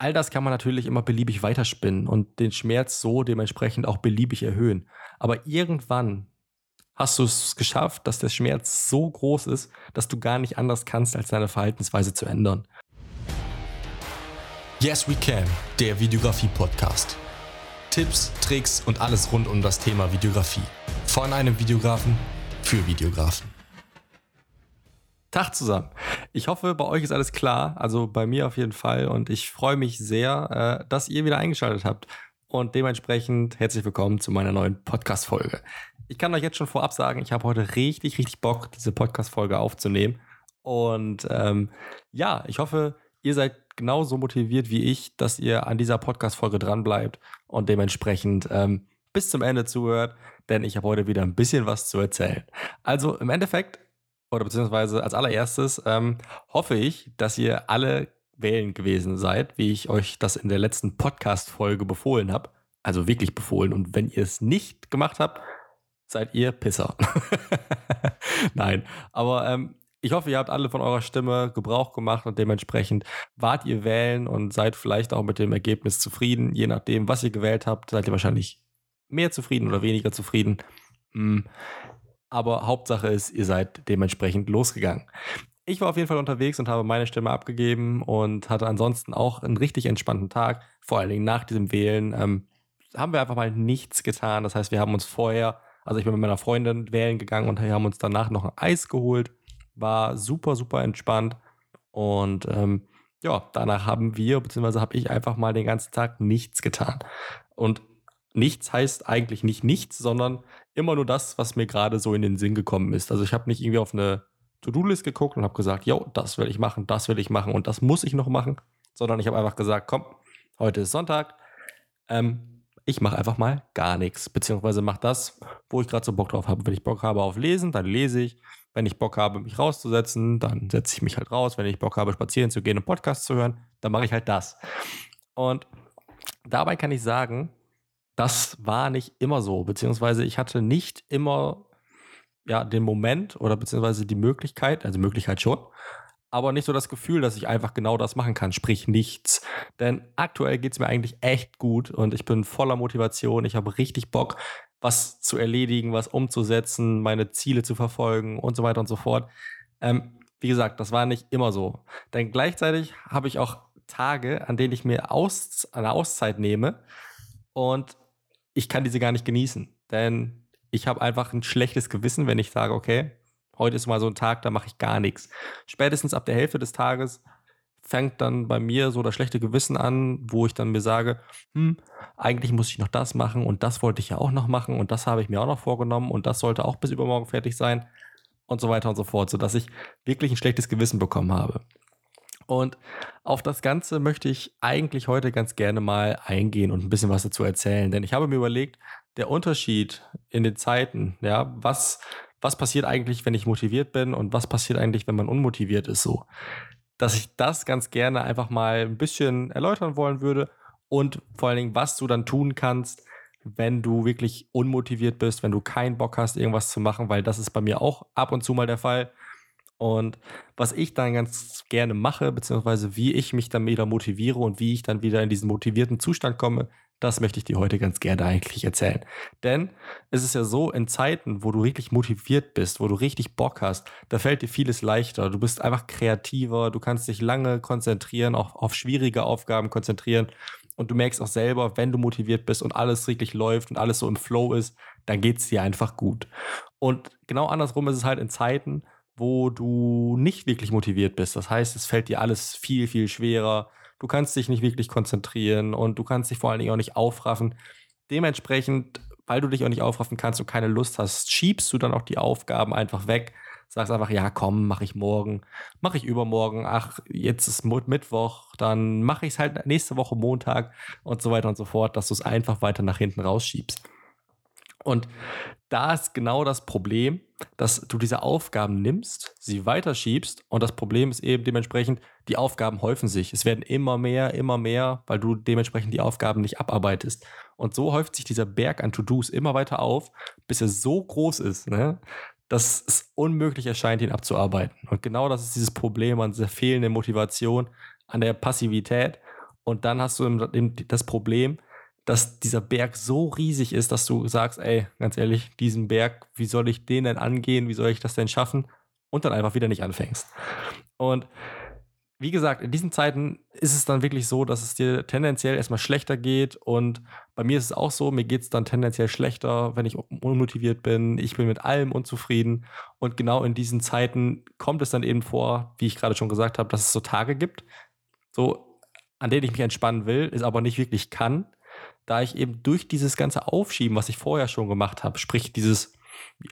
All das kann man natürlich immer beliebig weiterspinnen und den Schmerz so dementsprechend auch beliebig erhöhen. Aber irgendwann hast du es geschafft, dass der Schmerz so groß ist, dass du gar nicht anders kannst, als deine Verhaltensweise zu ändern. Yes We Can, der Videografie-Podcast. Tipps, Tricks und alles rund um das Thema Videografie. Von einem Videografen für Videografen. Tag zusammen. Ich hoffe, bei euch ist alles klar. Also bei mir auf jeden Fall. Und ich freue mich sehr, äh, dass ihr wieder eingeschaltet habt. Und dementsprechend herzlich willkommen zu meiner neuen Podcast-Folge. Ich kann euch jetzt schon vorab sagen, ich habe heute richtig, richtig Bock, diese Podcast-Folge aufzunehmen. Und ähm, ja, ich hoffe, ihr seid genauso motiviert wie ich, dass ihr an dieser Podcast-Folge dranbleibt und dementsprechend ähm, bis zum Ende zuhört, denn ich habe heute wieder ein bisschen was zu erzählen. Also im Endeffekt oder beziehungsweise als allererstes ähm, hoffe ich, dass ihr alle wählen gewesen seid, wie ich euch das in der letzten Podcast-Folge befohlen habe. Also wirklich befohlen. Und wenn ihr es nicht gemacht habt, seid ihr Pisser. Nein, aber ähm, ich hoffe, ihr habt alle von eurer Stimme Gebrauch gemacht und dementsprechend wart ihr wählen und seid vielleicht auch mit dem Ergebnis zufrieden. Je nachdem, was ihr gewählt habt, seid ihr wahrscheinlich mehr zufrieden oder weniger zufrieden. Hm. Aber Hauptsache ist, ihr seid dementsprechend losgegangen. Ich war auf jeden Fall unterwegs und habe meine Stimme abgegeben und hatte ansonsten auch einen richtig entspannten Tag. Vor allen Dingen nach diesem Wählen ähm, haben wir einfach mal nichts getan. Das heißt, wir haben uns vorher, also ich bin mit meiner Freundin wählen gegangen und wir haben uns danach noch ein Eis geholt. War super, super entspannt. Und ähm, ja, danach haben wir, beziehungsweise habe ich einfach mal den ganzen Tag nichts getan. Und nichts heißt eigentlich nicht nichts, sondern immer nur das, was mir gerade so in den Sinn gekommen ist. Also ich habe nicht irgendwie auf eine To-Do-List geguckt und habe gesagt, jo, das will ich machen, das will ich machen und das muss ich noch machen, sondern ich habe einfach gesagt, komm, heute ist Sonntag, ähm, ich mache einfach mal gar nichts, beziehungsweise mache das, wo ich gerade so Bock drauf habe. Wenn ich Bock habe auf Lesen, dann lese ich. Wenn ich Bock habe, mich rauszusetzen, dann setze ich mich halt raus. Wenn ich Bock habe, spazieren zu gehen und Podcast zu hören, dann mache ich halt das. Und dabei kann ich sagen, das war nicht immer so, beziehungsweise ich hatte nicht immer ja, den Moment oder beziehungsweise die Möglichkeit, also Möglichkeit schon, aber nicht so das Gefühl, dass ich einfach genau das machen kann, sprich nichts. Denn aktuell geht es mir eigentlich echt gut und ich bin voller Motivation, ich habe richtig Bock, was zu erledigen, was umzusetzen, meine Ziele zu verfolgen und so weiter und so fort. Ähm, wie gesagt, das war nicht immer so. Denn gleichzeitig habe ich auch Tage, an denen ich mir aus, eine Auszeit nehme und ich kann diese gar nicht genießen. Denn ich habe einfach ein schlechtes Gewissen, wenn ich sage, okay, heute ist mal so ein Tag, da mache ich gar nichts. Spätestens ab der Hälfte des Tages fängt dann bei mir so das schlechte Gewissen an, wo ich dann mir sage, hm, eigentlich muss ich noch das machen und das wollte ich ja auch noch machen und das habe ich mir auch noch vorgenommen und das sollte auch bis übermorgen fertig sein und so weiter und so fort, sodass ich wirklich ein schlechtes Gewissen bekommen habe. Und auf das Ganze möchte ich eigentlich heute ganz gerne mal eingehen und ein bisschen was dazu erzählen. Denn ich habe mir überlegt, der Unterschied in den Zeiten, ja, was, was passiert eigentlich, wenn ich motiviert bin und was passiert eigentlich, wenn man unmotiviert ist, so. Dass ich das ganz gerne einfach mal ein bisschen erläutern wollen würde und vor allen Dingen, was du dann tun kannst, wenn du wirklich unmotiviert bist, wenn du keinen Bock hast, irgendwas zu machen, weil das ist bei mir auch ab und zu mal der Fall. Und was ich dann ganz gerne mache, beziehungsweise wie ich mich dann wieder motiviere und wie ich dann wieder in diesen motivierten Zustand komme, das möchte ich dir heute ganz gerne eigentlich erzählen. Denn es ist ja so, in Zeiten, wo du richtig motiviert bist, wo du richtig Bock hast, da fällt dir vieles leichter. Du bist einfach kreativer, du kannst dich lange konzentrieren, auch auf schwierige Aufgaben konzentrieren. Und du merkst auch selber, wenn du motiviert bist und alles richtig läuft und alles so im Flow ist, dann geht es dir einfach gut. Und genau andersrum ist es halt in Zeiten, wo du nicht wirklich motiviert bist. Das heißt, es fällt dir alles viel, viel schwerer. Du kannst dich nicht wirklich konzentrieren und du kannst dich vor allen Dingen auch nicht aufraffen. Dementsprechend, weil du dich auch nicht aufraffen kannst und keine Lust hast, schiebst du dann auch die Aufgaben einfach weg. Sagst einfach, ja, komm, mache ich morgen, mache ich übermorgen, ach, jetzt ist Mittwoch, dann mache ich es halt nächste Woche Montag und so weiter und so fort, dass du es einfach weiter nach hinten rausschiebst. Und da ist genau das Problem, dass du diese Aufgaben nimmst, sie weiterschiebst und das Problem ist eben dementsprechend, die Aufgaben häufen sich. Es werden immer mehr, immer mehr, weil du dementsprechend die Aufgaben nicht abarbeitest. Und so häuft sich dieser Berg an To-Dos immer weiter auf, bis er so groß ist, ne, dass es unmöglich erscheint, ihn abzuarbeiten. Und genau das ist dieses Problem an dieser fehlenden Motivation, an der Passivität. Und dann hast du das Problem, dass dieser Berg so riesig ist, dass du sagst, ey, ganz ehrlich, diesen Berg, wie soll ich den denn angehen? Wie soll ich das denn schaffen? Und dann einfach wieder nicht anfängst. Und wie gesagt, in diesen Zeiten ist es dann wirklich so, dass es dir tendenziell erstmal schlechter geht. Und bei mir ist es auch so, mir geht es dann tendenziell schlechter, wenn ich unmotiviert bin. Ich bin mit allem unzufrieden. Und genau in diesen Zeiten kommt es dann eben vor, wie ich gerade schon gesagt habe, dass es so Tage gibt, so an denen ich mich entspannen will, es aber nicht wirklich kann, da ich eben durch dieses ganze Aufschieben, was ich vorher schon gemacht habe, sprich dieses,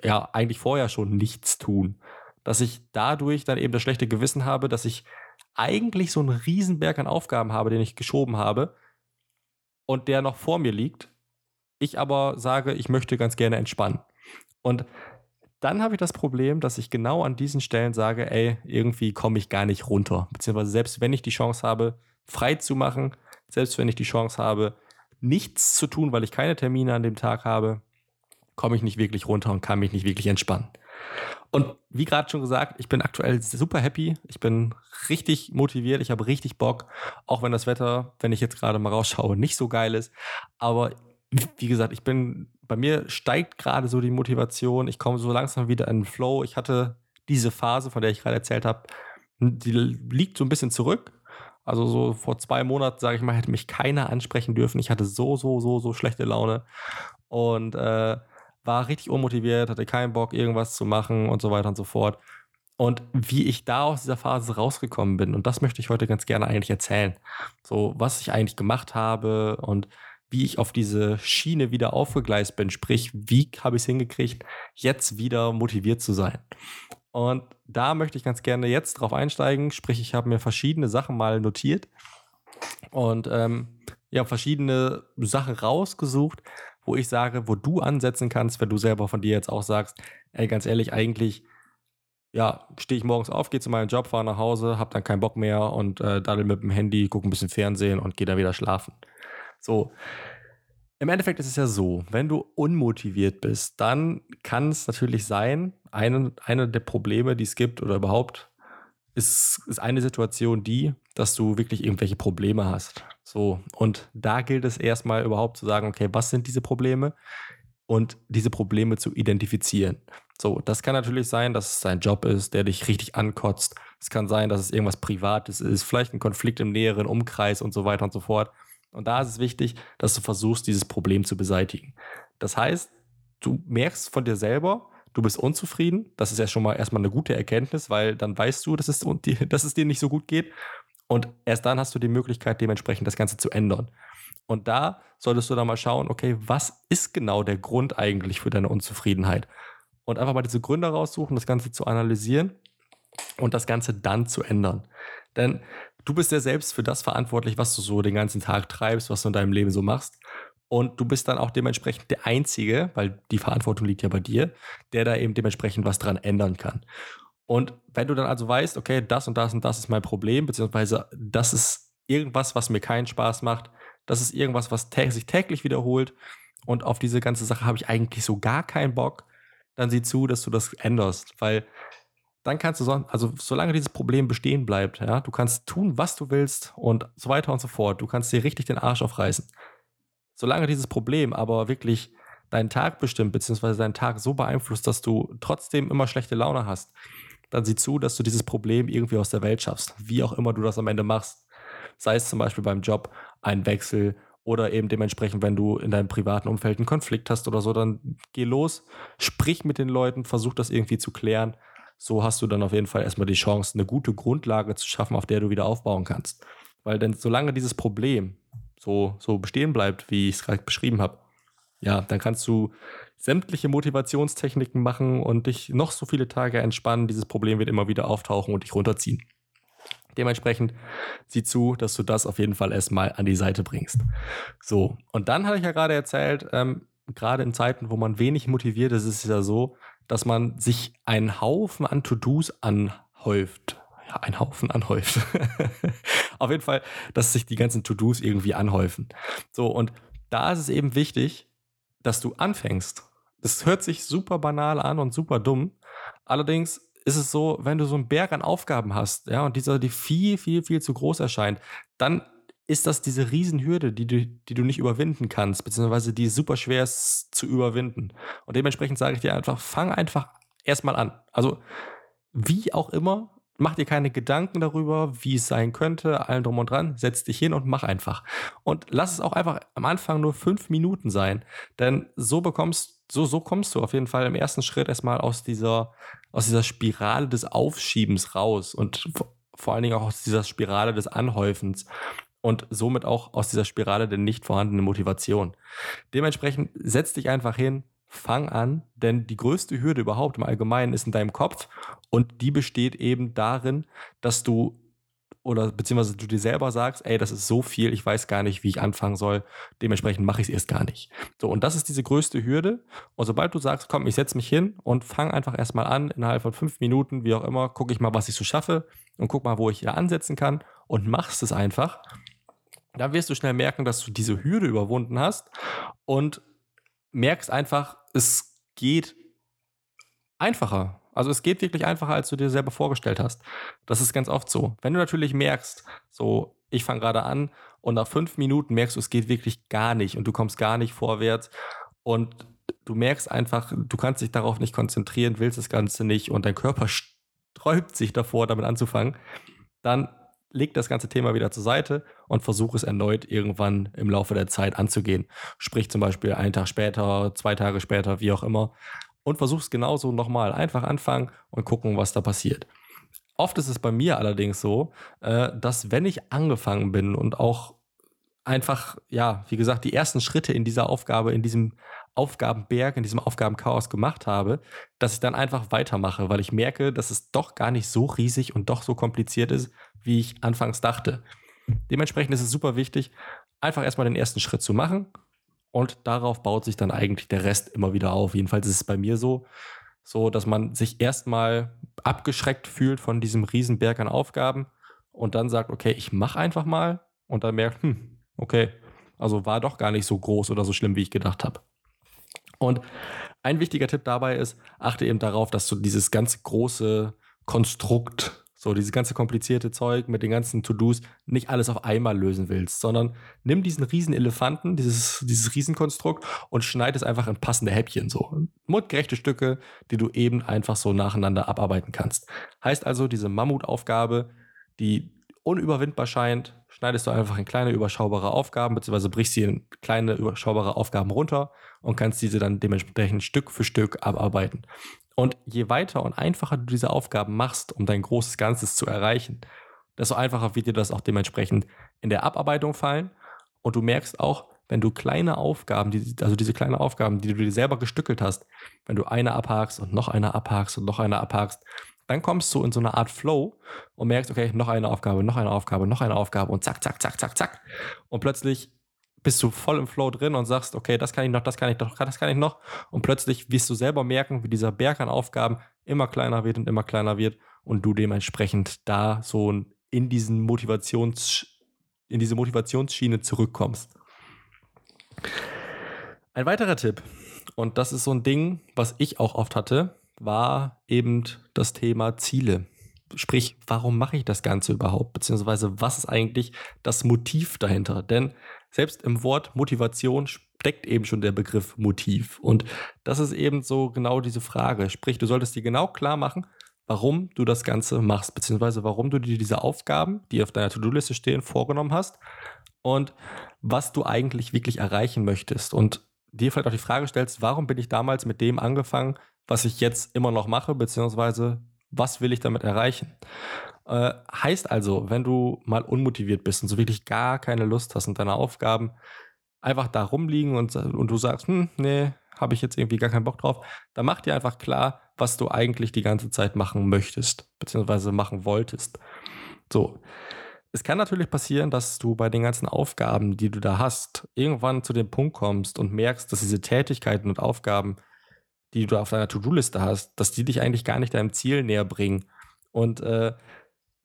ja, eigentlich vorher schon nichts tun, dass ich dadurch dann eben das schlechte Gewissen habe, dass ich eigentlich so einen Riesenberg an Aufgaben habe, den ich geschoben habe und der noch vor mir liegt. Ich aber sage, ich möchte ganz gerne entspannen. Und dann habe ich das Problem, dass ich genau an diesen Stellen sage, ey, irgendwie komme ich gar nicht runter. Beziehungsweise selbst wenn ich die Chance habe, frei zu machen, selbst wenn ich die Chance habe, nichts zu tun, weil ich keine Termine an dem Tag habe, komme ich nicht wirklich runter und kann mich nicht wirklich entspannen. Und wie gerade schon gesagt, ich bin aktuell super happy. Ich bin richtig motiviert. Ich habe richtig Bock. Auch wenn das Wetter, wenn ich jetzt gerade mal rausschaue, nicht so geil ist. Aber wie gesagt, ich bin, bei mir steigt gerade so die Motivation. Ich komme so langsam wieder in den Flow. Ich hatte diese Phase, von der ich gerade erzählt habe, die liegt so ein bisschen zurück. Also so vor zwei Monaten, sage ich mal, hätte mich keiner ansprechen dürfen. Ich hatte so, so, so, so schlechte Laune. Und äh, war richtig unmotiviert, hatte keinen Bock, irgendwas zu machen und so weiter und so fort. Und wie ich da aus dieser Phase rausgekommen bin, und das möchte ich heute ganz gerne eigentlich erzählen. So, was ich eigentlich gemacht habe und wie ich auf diese Schiene wieder aufgegleist bin. Sprich, wie habe ich es hingekriegt, jetzt wieder motiviert zu sein. Und da möchte ich ganz gerne jetzt drauf einsteigen. Sprich, ich habe mir verschiedene Sachen mal notiert und ähm, ja, verschiedene Sachen rausgesucht, wo ich sage, wo du ansetzen kannst, wenn du selber von dir jetzt auch sagst, ey, ganz ehrlich, eigentlich, ja, stehe ich morgens auf, gehe zu meinem Job, fahre nach Hause, habe dann keinen Bock mehr und äh, daddel mit dem Handy, gucke ein bisschen Fernsehen und gehe dann wieder schlafen. So. Im Endeffekt ist es ja so, wenn du unmotiviert bist, dann kann es natürlich sein, eine, eine der Probleme, die es gibt oder überhaupt, ist, ist eine Situation die, dass du wirklich irgendwelche Probleme hast. So, und da gilt es erstmal überhaupt zu sagen, okay, was sind diese Probleme? Und diese Probleme zu identifizieren. So, das kann natürlich sein, dass es dein Job ist, der dich richtig ankotzt. Es kann sein, dass es irgendwas Privates ist, vielleicht ein Konflikt im näheren Umkreis und so weiter und so fort. Und da ist es wichtig, dass du versuchst, dieses Problem zu beseitigen. Das heißt, du merkst von dir selber, du bist unzufrieden. Das ist ja schon mal erstmal eine gute Erkenntnis, weil dann weißt du, dass es, dass es dir nicht so gut geht. Und erst dann hast du die Möglichkeit, dementsprechend das Ganze zu ändern. Und da solltest du dann mal schauen, okay, was ist genau der Grund eigentlich für deine Unzufriedenheit? Und einfach mal diese Gründe raussuchen, das Ganze zu analysieren und das Ganze dann zu ändern. Denn du bist ja selbst für das verantwortlich, was du so den ganzen Tag treibst, was du in deinem Leben so machst. Und du bist dann auch dementsprechend der Einzige, weil die Verantwortung liegt ja bei dir, der da eben dementsprechend was dran ändern kann. Und wenn du dann also weißt, okay, das und das und das ist mein Problem, beziehungsweise das ist irgendwas, was mir keinen Spaß macht, das ist irgendwas, was tä sich täglich wiederholt und auf diese ganze Sache habe ich eigentlich so gar keinen Bock, dann sieh zu, dass du das änderst, weil dann kannst du so, also solange dieses Problem bestehen bleibt, ja, du kannst tun, was du willst und so weiter und so fort. Du kannst dir richtig den Arsch aufreißen. Solange dieses Problem aber wirklich deinen Tag bestimmt, beziehungsweise deinen Tag so beeinflusst, dass du trotzdem immer schlechte Laune hast, dann sieh zu, dass du dieses Problem irgendwie aus der Welt schaffst, wie auch immer du das am Ende machst. Sei es zum Beispiel beim Job ein Wechsel oder eben dementsprechend, wenn du in deinem privaten Umfeld einen Konflikt hast oder so, dann geh los, sprich mit den Leuten, versuch das irgendwie zu klären. So hast du dann auf jeden Fall erstmal die Chance, eine gute Grundlage zu schaffen, auf der du wieder aufbauen kannst. Weil denn solange dieses Problem so, so bestehen bleibt, wie ich es gerade beschrieben habe, ja, dann kannst du sämtliche Motivationstechniken machen und dich noch so viele Tage entspannen. Dieses Problem wird immer wieder auftauchen und dich runterziehen. Dementsprechend sieh zu, dass du das auf jeden Fall erstmal an die Seite bringst. So, und dann hatte ich ja gerade erzählt, ähm, gerade in Zeiten, wo man wenig motiviert ist, ist es ja so, dass man sich einen Haufen an To-Dos anhäuft. Ja, ein Haufen anhäuft. auf jeden Fall, dass sich die ganzen To-Dos irgendwie anhäufen. So, und da ist es eben wichtig, dass du anfängst. Das hört sich super banal an und super dumm. Allerdings ist es so, wenn du so einen Berg an Aufgaben hast, ja, und dieser dir viel, viel, viel zu groß erscheint, dann ist das diese Riesenhürde, die du, die du nicht überwinden kannst, beziehungsweise die super schwer ist zu überwinden. Und dementsprechend sage ich dir einfach, fang einfach erstmal an. Also, wie auch immer, mach dir keine Gedanken darüber, wie es sein könnte, allem drum und dran, setz dich hin und mach einfach. Und lass es auch einfach am Anfang nur fünf Minuten sein, denn so bekommst, so, so kommst du auf jeden Fall im ersten Schritt erstmal aus dieser, aus dieser Spirale des Aufschiebens raus und vor allen Dingen auch aus dieser Spirale des Anhäufens und somit auch aus dieser Spirale der nicht vorhandenen Motivation. Dementsprechend setz dich einfach hin, fang an, denn die größte Hürde überhaupt im Allgemeinen ist in deinem Kopf und die besteht eben darin, dass du oder beziehungsweise du dir selber sagst, ey, das ist so viel, ich weiß gar nicht, wie ich anfangen soll, dementsprechend mache ich es erst gar nicht. So, und das ist diese größte Hürde. Und sobald du sagst, komm, ich setze mich hin und fang einfach erstmal an, innerhalb von fünf Minuten, wie auch immer, gucke ich mal, was ich so schaffe und guck mal, wo ich hier ansetzen kann und machst es einfach, dann wirst du schnell merken, dass du diese Hürde überwunden hast und merkst einfach, es geht einfacher. Also es geht wirklich einfacher, als du dir selber vorgestellt hast. Das ist ganz oft so. Wenn du natürlich merkst, so, ich fange gerade an und nach fünf Minuten merkst du, es geht wirklich gar nicht und du kommst gar nicht vorwärts und du merkst einfach, du kannst dich darauf nicht konzentrieren, willst das Ganze nicht und dein Körper sträubt sich davor, damit anzufangen, dann leg das ganze Thema wieder zur Seite und versuche es erneut irgendwann im Laufe der Zeit anzugehen. Sprich zum Beispiel einen Tag später, zwei Tage später, wie auch immer. Und versuch es genauso nochmal. Einfach anfangen und gucken, was da passiert. Oft ist es bei mir allerdings so, äh, dass wenn ich angefangen bin und auch einfach, ja, wie gesagt, die ersten Schritte in dieser Aufgabe, in diesem Aufgabenberg, in diesem Aufgabenchaos gemacht habe, dass ich dann einfach weitermache, weil ich merke, dass es doch gar nicht so riesig und doch so kompliziert ist, wie ich anfangs dachte. Dementsprechend ist es super wichtig, einfach erstmal den ersten Schritt zu machen und darauf baut sich dann eigentlich der Rest immer wieder auf. Jedenfalls ist es bei mir so, so dass man sich erstmal abgeschreckt fühlt von diesem Riesenberg an Aufgaben und dann sagt, okay, ich mache einfach mal und dann merkt, hm, okay, also war doch gar nicht so groß oder so schlimm, wie ich gedacht habe. Und ein wichtiger Tipp dabei ist, achte eben darauf, dass du dieses ganz große Konstrukt, so dieses ganze komplizierte Zeug mit den ganzen To-Dos, nicht alles auf einmal lösen willst, sondern nimm diesen riesen Elefanten, dieses, dieses Riesenkonstrukt und schneid es einfach in passende Häppchen, so mundgerechte Stücke, die du eben einfach so nacheinander abarbeiten kannst. Heißt also, diese Mammutaufgabe, die unüberwindbar scheint, schneidest du einfach in kleine überschaubare Aufgaben, beziehungsweise brichst sie in kleine überschaubare Aufgaben runter und kannst diese dann dementsprechend Stück für Stück abarbeiten. Und je weiter und einfacher du diese Aufgaben machst, um dein großes Ganzes zu erreichen, desto einfacher wird dir das auch dementsprechend in der Abarbeitung fallen. Und du merkst auch, wenn du kleine Aufgaben, also diese kleinen Aufgaben, die du dir selber gestückelt hast, wenn du eine abhakst und noch eine abhakst und noch eine abhakst, dann kommst du in so eine Art Flow und merkst, okay, noch eine Aufgabe, noch eine Aufgabe, noch eine Aufgabe und zack, zack, zack, zack, zack. Und plötzlich bist du voll im Flow drin und sagst, okay, das kann ich noch, das kann ich noch, das kann ich noch. Und plötzlich wirst du selber merken, wie dieser Berg an Aufgaben immer kleiner wird und immer kleiner wird und du dementsprechend da so in diesen Motivations, in diese Motivationsschiene zurückkommst. Ein weiterer Tipp, und das ist so ein Ding, was ich auch oft hatte, war eben das Thema Ziele. Sprich, warum mache ich das Ganze überhaupt? Beziehungsweise, was ist eigentlich das Motiv dahinter? Denn selbst im Wort Motivation steckt eben schon der Begriff Motiv. Und das ist eben so genau diese Frage. Sprich, du solltest dir genau klar machen, warum du das Ganze machst, beziehungsweise warum du dir diese Aufgaben, die auf deiner To-Do-Liste stehen, vorgenommen hast und was du eigentlich wirklich erreichen möchtest. Und dir vielleicht auch die Frage stellst, warum bin ich damals mit dem angefangen, was ich jetzt immer noch mache, beziehungsweise was will ich damit erreichen? Äh, heißt also, wenn du mal unmotiviert bist und so wirklich gar keine Lust hast und deine Aufgaben einfach da rumliegen und, und du sagst, hm, nee, habe ich jetzt irgendwie gar keinen Bock drauf, dann mach dir einfach klar, was du eigentlich die ganze Zeit machen möchtest, beziehungsweise machen wolltest. So. Es kann natürlich passieren, dass du bei den ganzen Aufgaben, die du da hast, irgendwann zu dem Punkt kommst und merkst, dass diese Tätigkeiten und Aufgaben die du auf deiner To-Do-Liste hast, dass die dich eigentlich gar nicht deinem Ziel näher bringen. Und äh,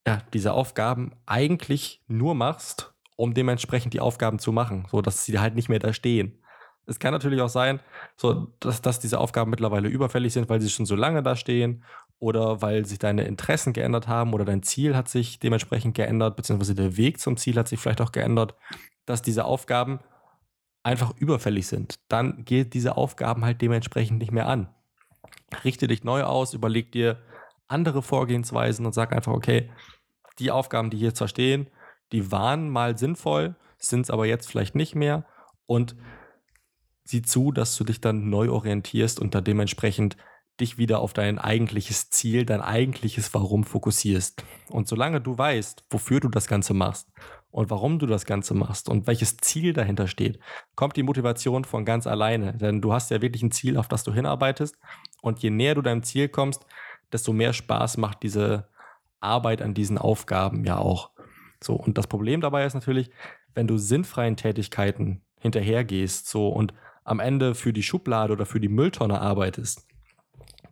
ja, diese Aufgaben eigentlich nur machst, um dementsprechend die Aufgaben zu machen, so dass sie halt nicht mehr da stehen. Es kann natürlich auch sein, so dass, dass diese Aufgaben mittlerweile überfällig sind, weil sie schon so lange da stehen oder weil sich deine Interessen geändert haben oder dein Ziel hat sich dementsprechend geändert, beziehungsweise der Weg zum Ziel hat sich vielleicht auch geändert, dass diese Aufgaben einfach überfällig sind. Dann geht diese Aufgaben halt dementsprechend nicht mehr an. Richte dich neu aus, überleg dir andere Vorgehensweisen und sag einfach, okay, die Aufgaben, die hier zwar stehen, die waren mal sinnvoll, sind es aber jetzt vielleicht nicht mehr und sieh zu, dass du dich dann neu orientierst und da dementsprechend dich wieder auf dein eigentliches Ziel, dein eigentliches Warum fokussierst. Und solange du weißt, wofür du das Ganze machst und warum du das Ganze machst und welches Ziel dahinter steht, kommt die Motivation von ganz alleine. Denn du hast ja wirklich ein Ziel, auf das du hinarbeitest. Und je näher du deinem Ziel kommst, desto mehr Spaß macht diese Arbeit an diesen Aufgaben ja auch. So, und das Problem dabei ist natürlich, wenn du sinnfreien Tätigkeiten hinterhergehst, so und am Ende für die Schublade oder für die Mülltonne arbeitest,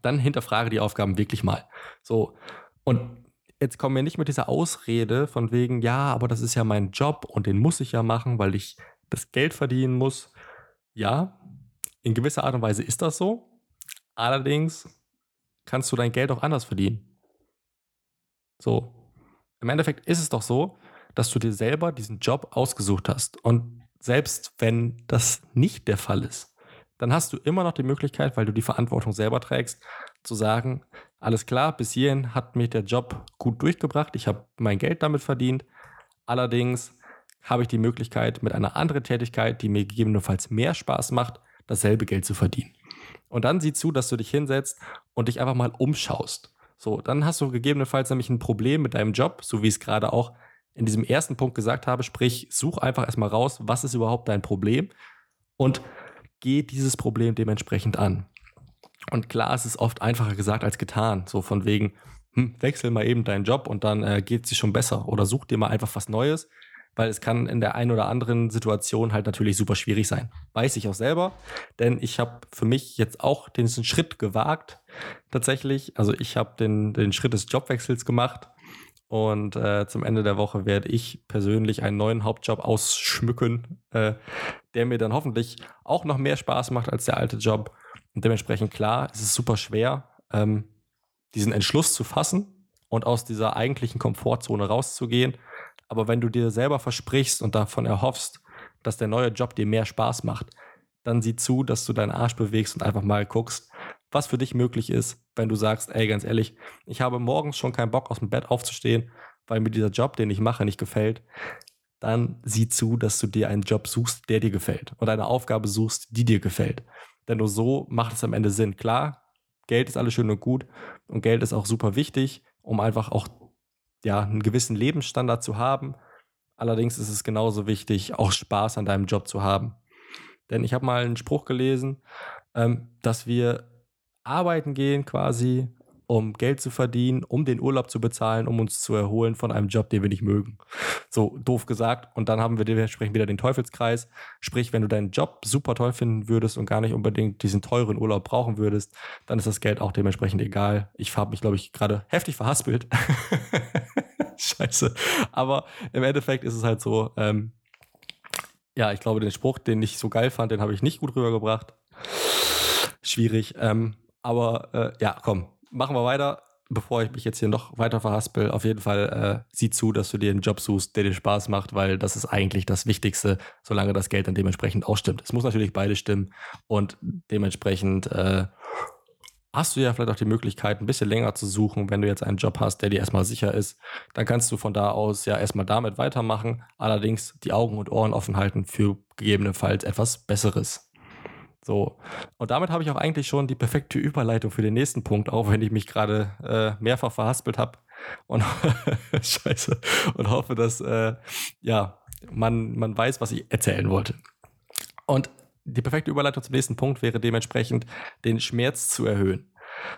dann hinterfrage die Aufgaben wirklich mal. So, und jetzt kommen wir nicht mit dieser Ausrede von wegen, ja, aber das ist ja mein Job und den muss ich ja machen, weil ich das Geld verdienen muss. Ja, in gewisser Art und Weise ist das so. Allerdings kannst du dein Geld auch anders verdienen. So. Im Endeffekt ist es doch so, dass du dir selber diesen Job ausgesucht hast. Und selbst wenn das nicht der Fall ist, dann hast du immer noch die Möglichkeit, weil du die Verantwortung selber trägst, zu sagen, alles klar, bis hierhin hat mich der Job gut durchgebracht, ich habe mein Geld damit verdient. Allerdings habe ich die Möglichkeit, mit einer anderen Tätigkeit, die mir gegebenenfalls mehr Spaß macht, dasselbe Geld zu verdienen. Und dann sieh zu, dass du dich hinsetzt und dich einfach mal umschaust. So, dann hast du gegebenenfalls nämlich ein Problem mit deinem Job, so wie ich es gerade auch in diesem ersten Punkt gesagt habe. Sprich, such einfach erstmal raus, was ist überhaupt dein Problem und geh dieses Problem dementsprechend an. Und klar, es ist oft einfacher gesagt als getan. So von wegen, hm, wechsel mal eben deinen Job und dann äh, geht es dir schon besser. Oder such dir mal einfach was Neues weil es kann in der einen oder anderen Situation halt natürlich super schwierig sein. Weiß ich auch selber, denn ich habe für mich jetzt auch den Schritt gewagt, tatsächlich. Also ich habe den, den Schritt des Jobwechsels gemacht und äh, zum Ende der Woche werde ich persönlich einen neuen Hauptjob ausschmücken, äh, der mir dann hoffentlich auch noch mehr Spaß macht als der alte Job. Und dementsprechend klar, es ist super schwer, ähm, diesen Entschluss zu fassen und aus dieser eigentlichen Komfortzone rauszugehen aber wenn du dir selber versprichst und davon erhoffst, dass der neue Job dir mehr Spaß macht, dann sieh zu, dass du deinen Arsch bewegst und einfach mal guckst, was für dich möglich ist, wenn du sagst, ey, ganz ehrlich, ich habe morgens schon keinen Bock aus dem Bett aufzustehen, weil mir dieser Job, den ich mache, nicht gefällt. Dann sieh zu, dass du dir einen Job suchst, der dir gefällt und eine Aufgabe suchst, die dir gefällt. Denn nur so macht es am Ende Sinn. Klar, Geld ist alles schön und gut und Geld ist auch super wichtig, um einfach auch ja, einen gewissen Lebensstandard zu haben. Allerdings ist es genauso wichtig, auch Spaß an deinem Job zu haben. Denn ich habe mal einen Spruch gelesen, ähm, dass wir arbeiten gehen quasi, um Geld zu verdienen, um den Urlaub zu bezahlen, um uns zu erholen von einem Job, den wir nicht mögen. So doof gesagt. Und dann haben wir dementsprechend wieder den Teufelskreis. Sprich, wenn du deinen Job super toll finden würdest und gar nicht unbedingt diesen teuren Urlaub brauchen würdest, dann ist das Geld auch dementsprechend egal. Ich habe mich, glaube ich, gerade heftig verhaspelt. Scheiße. Aber im Endeffekt ist es halt so, ähm, ja, ich glaube, den Spruch, den ich so geil fand, den habe ich nicht gut rübergebracht. Schwierig. Ähm, aber äh, ja, komm, machen wir weiter, bevor ich mich jetzt hier noch weiter verhaspel. Auf jeden Fall äh, sieh zu, dass du dir einen Job suchst, der dir Spaß macht, weil das ist eigentlich das Wichtigste, solange das Geld dann dementsprechend auch stimmt. Es muss natürlich beide stimmen und dementsprechend äh, hast du ja vielleicht auch die Möglichkeit, ein bisschen länger zu suchen, wenn du jetzt einen Job hast, der dir erstmal sicher ist. Dann kannst du von da aus ja erstmal damit weitermachen, allerdings die Augen und Ohren offen halten für gegebenenfalls etwas Besseres. So. Und damit habe ich auch eigentlich schon die perfekte Überleitung für den nächsten Punkt, auch wenn ich mich gerade äh, mehrfach verhaspelt habe. Und scheiße. Und hoffe, dass äh, ja, man, man weiß, was ich erzählen wollte. Und die perfekte Überleitung zum nächsten Punkt wäre dementsprechend, den Schmerz zu erhöhen.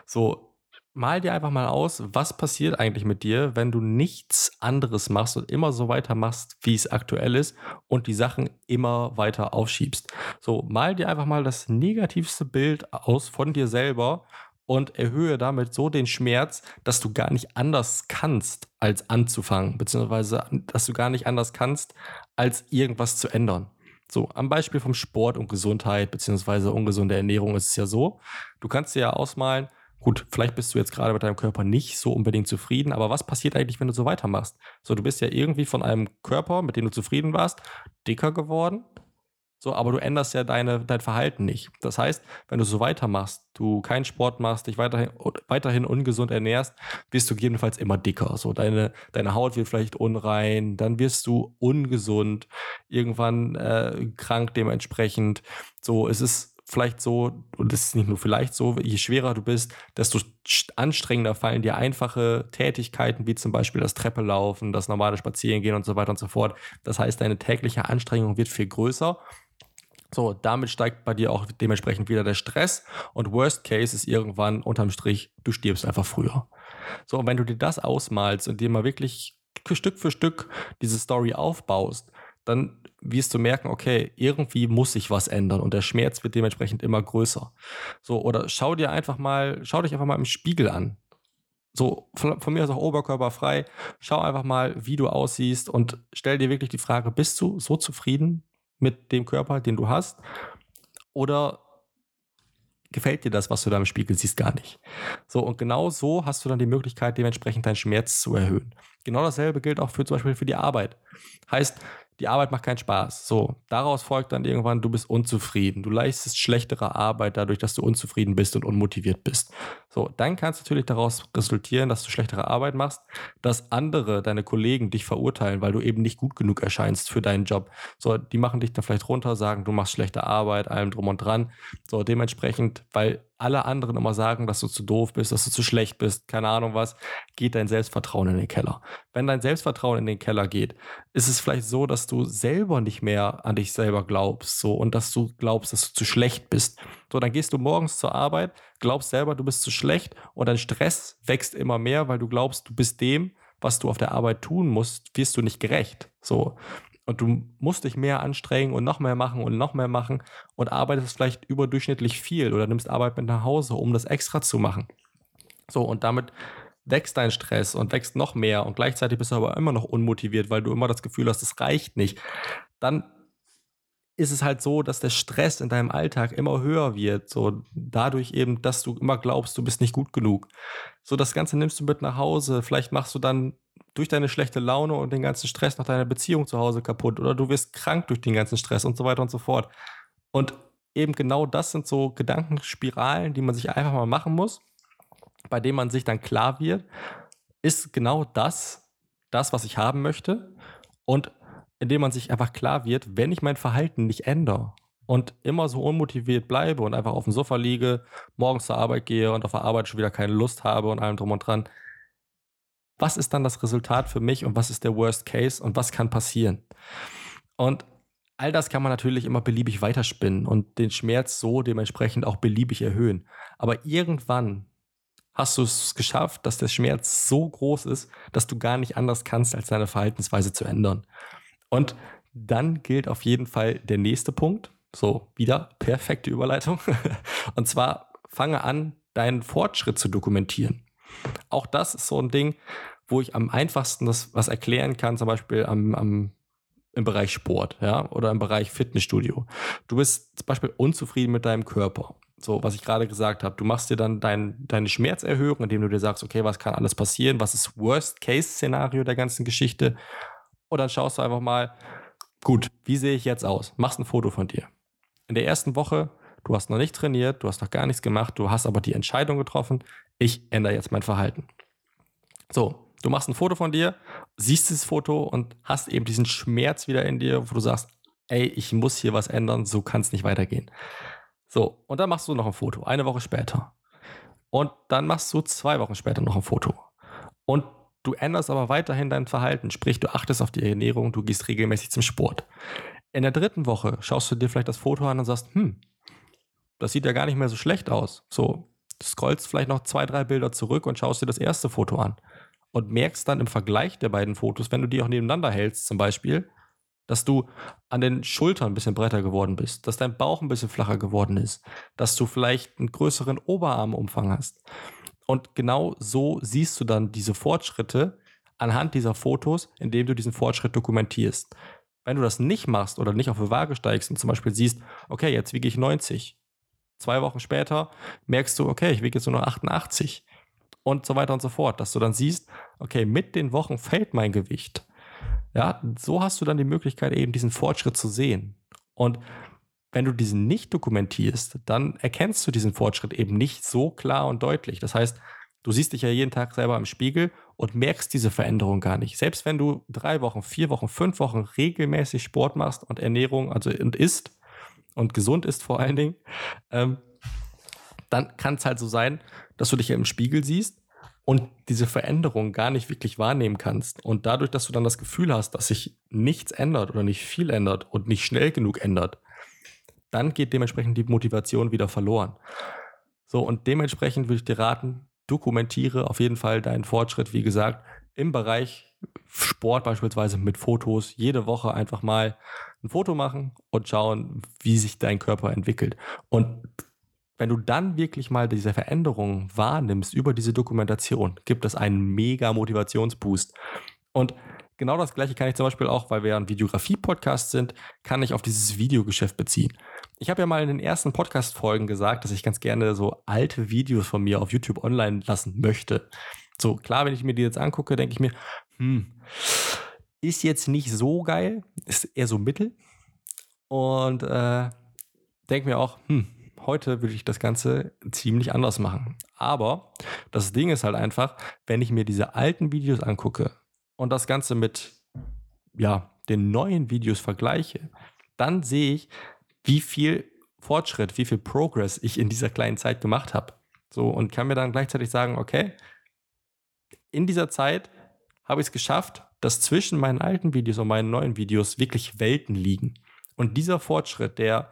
So, mal dir einfach mal aus, was passiert eigentlich mit dir, wenn du nichts anderes machst und immer so weitermachst, wie es aktuell ist und die Sachen immer weiter aufschiebst. So, mal dir einfach mal das negativste Bild aus von dir selber und erhöhe damit so den Schmerz, dass du gar nicht anders kannst, als anzufangen, beziehungsweise dass du gar nicht anders kannst, als irgendwas zu ändern. So, am Beispiel vom Sport und Gesundheit, beziehungsweise ungesunde Ernährung ist es ja so, du kannst dir ja ausmalen, gut, vielleicht bist du jetzt gerade mit deinem Körper nicht so unbedingt zufrieden, aber was passiert eigentlich, wenn du so weitermachst? So, du bist ja irgendwie von einem Körper, mit dem du zufrieden warst, dicker geworden. So, aber du änderst ja deine, dein Verhalten nicht. Das heißt, wenn du so weitermachst, du keinen Sport machst, dich weiterhin, weiterhin ungesund ernährst, wirst du gegebenenfalls immer dicker. So, deine, deine Haut wird vielleicht unrein, dann wirst du ungesund, irgendwann äh, krank dementsprechend. So, es ist vielleicht so, und das ist nicht nur vielleicht so, je schwerer du bist, desto anstrengender fallen dir einfache Tätigkeiten, wie zum Beispiel das Treppe laufen, das normale Spazierengehen und so weiter und so fort. Das heißt, deine tägliche Anstrengung wird viel größer so, damit steigt bei dir auch dementsprechend wieder der Stress und Worst Case ist irgendwann unterm Strich, du stirbst einfach früher. So, und wenn du dir das ausmalst und dir mal wirklich Stück für Stück diese Story aufbaust, dann wirst du merken, okay, irgendwie muss sich was ändern und der Schmerz wird dementsprechend immer größer. So, oder schau dir einfach mal, schau dich einfach mal im Spiegel an. So, von, von mir aus auch oberkörperfrei. Schau einfach mal, wie du aussiehst und stell dir wirklich die Frage, bist du so zufrieden mit dem Körper, den du hast? Oder gefällt dir das, was du da im Spiegel siehst, gar nicht? So, und genau so hast du dann die Möglichkeit, dementsprechend deinen Schmerz zu erhöhen. Genau dasselbe gilt auch für zum Beispiel für die Arbeit. Heißt, die Arbeit macht keinen Spaß. So, daraus folgt dann irgendwann, du bist unzufrieden. Du leistest schlechtere Arbeit dadurch, dass du unzufrieden bist und unmotiviert bist. So, dann kann es natürlich daraus resultieren, dass du schlechtere Arbeit machst, dass andere, deine Kollegen dich verurteilen, weil du eben nicht gut genug erscheinst für deinen Job. So, die machen dich dann vielleicht runter, sagen, du machst schlechte Arbeit, allem drum und dran. So, dementsprechend, weil alle anderen immer sagen, dass du zu doof bist, dass du zu schlecht bist, keine Ahnung was, geht dein Selbstvertrauen in den Keller. Wenn dein Selbstvertrauen in den Keller geht, ist es vielleicht so, dass du selber nicht mehr an dich selber glaubst, so und dass du glaubst, dass du zu schlecht bist. So, dann gehst du morgens zur Arbeit, glaubst selber, du bist zu schlecht und dein Stress wächst immer mehr, weil du glaubst, du bist dem, was du auf der Arbeit tun musst, wirst du nicht gerecht. So. Und du musst dich mehr anstrengen und noch mehr machen und noch mehr machen und arbeitest vielleicht überdurchschnittlich viel oder nimmst Arbeit mit nach Hause, um das extra zu machen. So, und damit wächst dein Stress und wächst noch mehr und gleichzeitig bist du aber immer noch unmotiviert, weil du immer das Gefühl hast, es reicht nicht. Dann ist es halt so, dass der Stress in deinem Alltag immer höher wird. So dadurch eben, dass du immer glaubst, du bist nicht gut genug. So das Ganze nimmst du mit nach Hause. Vielleicht machst du dann durch deine schlechte Laune und den ganzen Stress noch deine Beziehung zu Hause kaputt oder du wirst krank durch den ganzen Stress und so weiter und so fort. Und eben genau das sind so Gedankenspiralen, die man sich einfach mal machen muss, bei denen man sich dann klar wird, ist genau das, das, was ich haben möchte. Und indem man sich einfach klar wird, wenn ich mein Verhalten nicht ändere und immer so unmotiviert bleibe und einfach auf dem Sofa liege, morgens zur Arbeit gehe und auf der Arbeit schon wieder keine Lust habe und allem drum und dran, was ist dann das Resultat für mich und was ist der Worst Case und was kann passieren? Und all das kann man natürlich immer beliebig weiterspinnen und den Schmerz so dementsprechend auch beliebig erhöhen. Aber irgendwann hast du es geschafft, dass der Schmerz so groß ist, dass du gar nicht anders kannst, als deine Verhaltensweise zu ändern. Und dann gilt auf jeden Fall der nächste Punkt. So, wieder perfekte Überleitung. Und zwar fange an, deinen Fortschritt zu dokumentieren. Auch das ist so ein Ding, wo ich am einfachsten das was erklären kann, zum Beispiel am, am im Bereich Sport, ja, oder im Bereich Fitnessstudio. Du bist zum Beispiel unzufrieden mit deinem Körper. So, was ich gerade gesagt habe. Du machst dir dann dein, deine Schmerzerhöhung, indem du dir sagst, okay, was kann alles passieren? Was ist Worst-Case-Szenario der ganzen Geschichte? Und dann schaust du einfach mal, gut, wie sehe ich jetzt aus? Machst ein Foto von dir. In der ersten Woche, du hast noch nicht trainiert, du hast noch gar nichts gemacht, du hast aber die Entscheidung getroffen, ich ändere jetzt mein Verhalten. So, Du machst ein Foto von dir, siehst dieses Foto und hast eben diesen Schmerz wieder in dir, wo du sagst, ey, ich muss hier was ändern, so kann es nicht weitergehen. So, und dann machst du noch ein Foto, eine Woche später. Und dann machst du zwei Wochen später noch ein Foto. Und du änderst aber weiterhin dein Verhalten, sprich, du achtest auf die Ernährung, du gehst regelmäßig zum Sport. In der dritten Woche schaust du dir vielleicht das Foto an und sagst, hm, das sieht ja gar nicht mehr so schlecht aus. So, du scrollst vielleicht noch zwei, drei Bilder zurück und schaust dir das erste Foto an und merkst dann im Vergleich der beiden Fotos, wenn du die auch nebeneinander hältst zum Beispiel, dass du an den Schultern ein bisschen breiter geworden bist, dass dein Bauch ein bisschen flacher geworden ist, dass du vielleicht einen größeren Oberarmumfang hast. Und genau so siehst du dann diese Fortschritte anhand dieser Fotos, indem du diesen Fortschritt dokumentierst. Wenn du das nicht machst oder nicht auf die Waage steigst und zum Beispiel siehst, okay, jetzt wiege ich 90, zwei Wochen später merkst du, okay, ich wiege jetzt nur noch 88 und so weiter und so fort, dass du dann siehst, okay, mit den Wochen fällt mein Gewicht. Ja, so hast du dann die Möglichkeit, eben diesen Fortschritt zu sehen. Und wenn du diesen nicht dokumentierst, dann erkennst du diesen Fortschritt eben nicht so klar und deutlich. Das heißt, du siehst dich ja jeden Tag selber im Spiegel und merkst diese Veränderung gar nicht. Selbst wenn du drei Wochen, vier Wochen, fünf Wochen regelmäßig Sport machst und Ernährung, also und isst und gesund ist vor allen Dingen, ähm, dann kann es halt so sein, dass du dich ja im Spiegel siehst und diese Veränderung gar nicht wirklich wahrnehmen kannst. Und dadurch, dass du dann das Gefühl hast, dass sich nichts ändert oder nicht viel ändert und nicht schnell genug ändert, dann geht dementsprechend die Motivation wieder verloren. So, und dementsprechend würde ich dir raten, dokumentiere auf jeden Fall deinen Fortschritt, wie gesagt, im Bereich Sport beispielsweise mit Fotos, jede Woche einfach mal ein Foto machen und schauen, wie sich dein Körper entwickelt. Und wenn du dann wirklich mal diese Veränderungen wahrnimmst über diese Dokumentation, gibt es einen mega Motivationsboost. Und genau das gleiche kann ich zum Beispiel auch, weil wir ja ein Videografie-Podcast sind, kann ich auf dieses Videogeschäft beziehen. Ich habe ja mal in den ersten Podcast-Folgen gesagt, dass ich ganz gerne so alte Videos von mir auf YouTube online lassen möchte. So, klar, wenn ich mir die jetzt angucke, denke ich mir, hm, ist jetzt nicht so geil, ist eher so mittel. Und äh, denke mir auch, hm, heute würde ich das Ganze ziemlich anders machen. Aber das Ding ist halt einfach, wenn ich mir diese alten Videos angucke und das Ganze mit ja, den neuen Videos vergleiche, dann sehe ich, wie viel Fortschritt, wie viel Progress ich in dieser kleinen Zeit gemacht habe. So und kann mir dann gleichzeitig sagen, okay, in dieser Zeit habe ich es geschafft, dass zwischen meinen alten Videos und meinen neuen Videos wirklich Welten liegen. Und dieser Fortschritt, der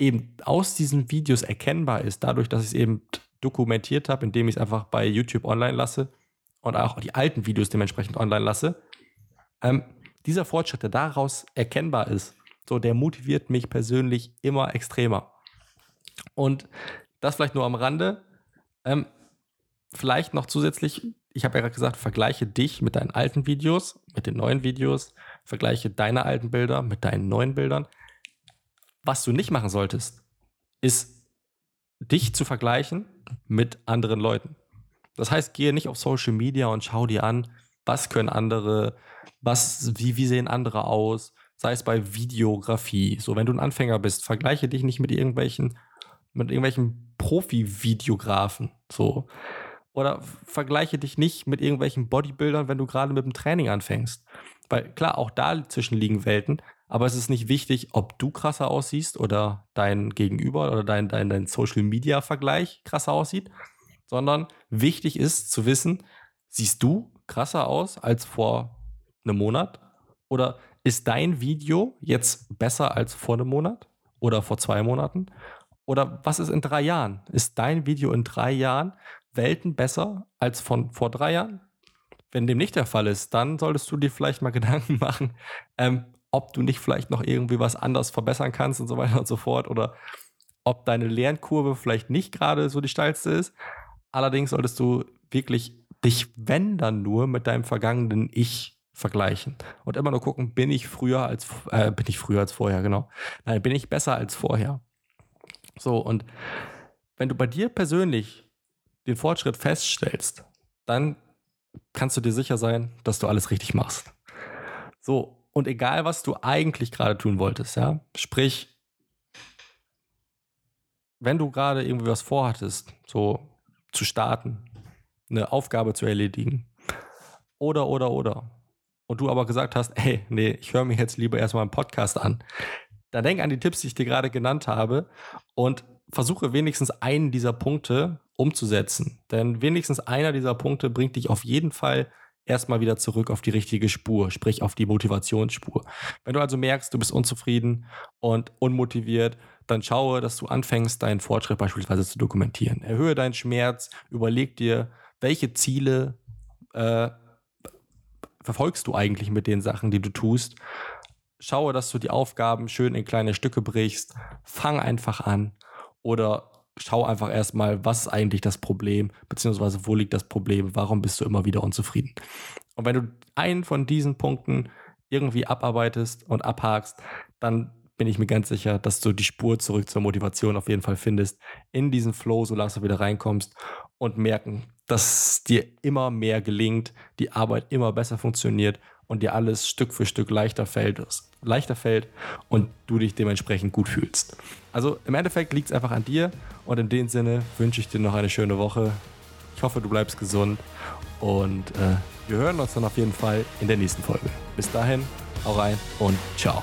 eben aus diesen Videos erkennbar ist, dadurch, dass ich es eben dokumentiert habe, indem ich es einfach bei YouTube online lasse und auch die alten Videos dementsprechend online lasse, ähm, dieser Fortschritt, der daraus erkennbar ist, so der motiviert mich persönlich immer extremer. Und das vielleicht nur am Rande. Ähm, vielleicht noch zusätzlich, ich habe ja gerade gesagt, vergleiche dich mit deinen alten Videos, mit den neuen Videos, vergleiche deine alten Bilder mit deinen neuen Bildern. Was du nicht machen solltest, ist dich zu vergleichen mit anderen Leuten. Das heißt, gehe nicht auf Social Media und schau dir an, was können andere, was, wie, wie sehen andere aus, sei es bei Videografie. So, wenn du ein Anfänger bist, vergleiche dich nicht mit irgendwelchen, mit irgendwelchen Profi-Videografen. So. Oder vergleiche dich nicht mit irgendwelchen Bodybuildern, wenn du gerade mit dem Training anfängst. Weil klar, auch dazwischen liegen Welten, aber es ist nicht wichtig, ob du krasser aussiehst oder dein Gegenüber oder dein, dein, dein Social Media Vergleich krasser aussieht, sondern wichtig ist zu wissen, siehst du krasser aus als vor einem Monat? Oder ist dein Video jetzt besser als vor einem Monat oder vor zwei Monaten? Oder was ist in drei Jahren? Ist dein Video in drei Jahren Welten besser als von vor drei Jahren? Wenn dem nicht der Fall ist, dann solltest du dir vielleicht mal Gedanken machen, ähm, ob du nicht vielleicht noch irgendwie was anders verbessern kannst und so weiter und so fort oder ob deine Lernkurve vielleicht nicht gerade so die steilste ist. Allerdings solltest du wirklich dich, wenn dann nur, mit deinem vergangenen Ich vergleichen und immer nur gucken, bin ich früher als äh, bin ich früher als vorher, genau. Nein, bin ich besser als vorher. So und wenn du bei dir persönlich den Fortschritt feststellst, dann kannst du dir sicher sein, dass du alles richtig machst. So, und egal, was du eigentlich gerade tun wolltest, ja, sprich, wenn du gerade irgendwie was vorhattest, so zu starten, eine Aufgabe zu erledigen, oder, oder, oder, und du aber gesagt hast, hey, nee, ich höre mir jetzt lieber erstmal einen Podcast an, dann denk an die Tipps, die ich dir gerade genannt habe und versuche wenigstens einen dieser Punkte umzusetzen. Denn wenigstens einer dieser Punkte bringt dich auf jeden Fall erstmal wieder zurück auf die richtige Spur, sprich auf die Motivationsspur. Wenn du also merkst, du bist unzufrieden und unmotiviert, dann schaue, dass du anfängst, deinen Fortschritt beispielsweise zu dokumentieren. Erhöhe deinen Schmerz, überleg dir, welche Ziele äh, verfolgst du eigentlich mit den Sachen, die du tust. Schaue, dass du die Aufgaben schön in kleine Stücke brichst. Fang einfach an oder schau einfach erstmal, was ist eigentlich das Problem, beziehungsweise wo liegt das Problem, warum bist du immer wieder unzufrieden. Und wenn du einen von diesen Punkten irgendwie abarbeitest und abhakst, dann bin ich mir ganz sicher, dass du die Spur zurück zur Motivation auf jeden Fall findest, in diesen Flow so langsam wieder reinkommst und merken, dass dir immer mehr gelingt, die Arbeit immer besser funktioniert und dir alles Stück für Stück leichter fällt, leichter fällt und du dich dementsprechend gut fühlst. Also im Endeffekt liegt es einfach an dir und in dem Sinne wünsche ich dir noch eine schöne Woche. Ich hoffe, du bleibst gesund und äh, wir hören uns dann auf jeden Fall in der nächsten Folge. Bis dahin, hau rein und ciao.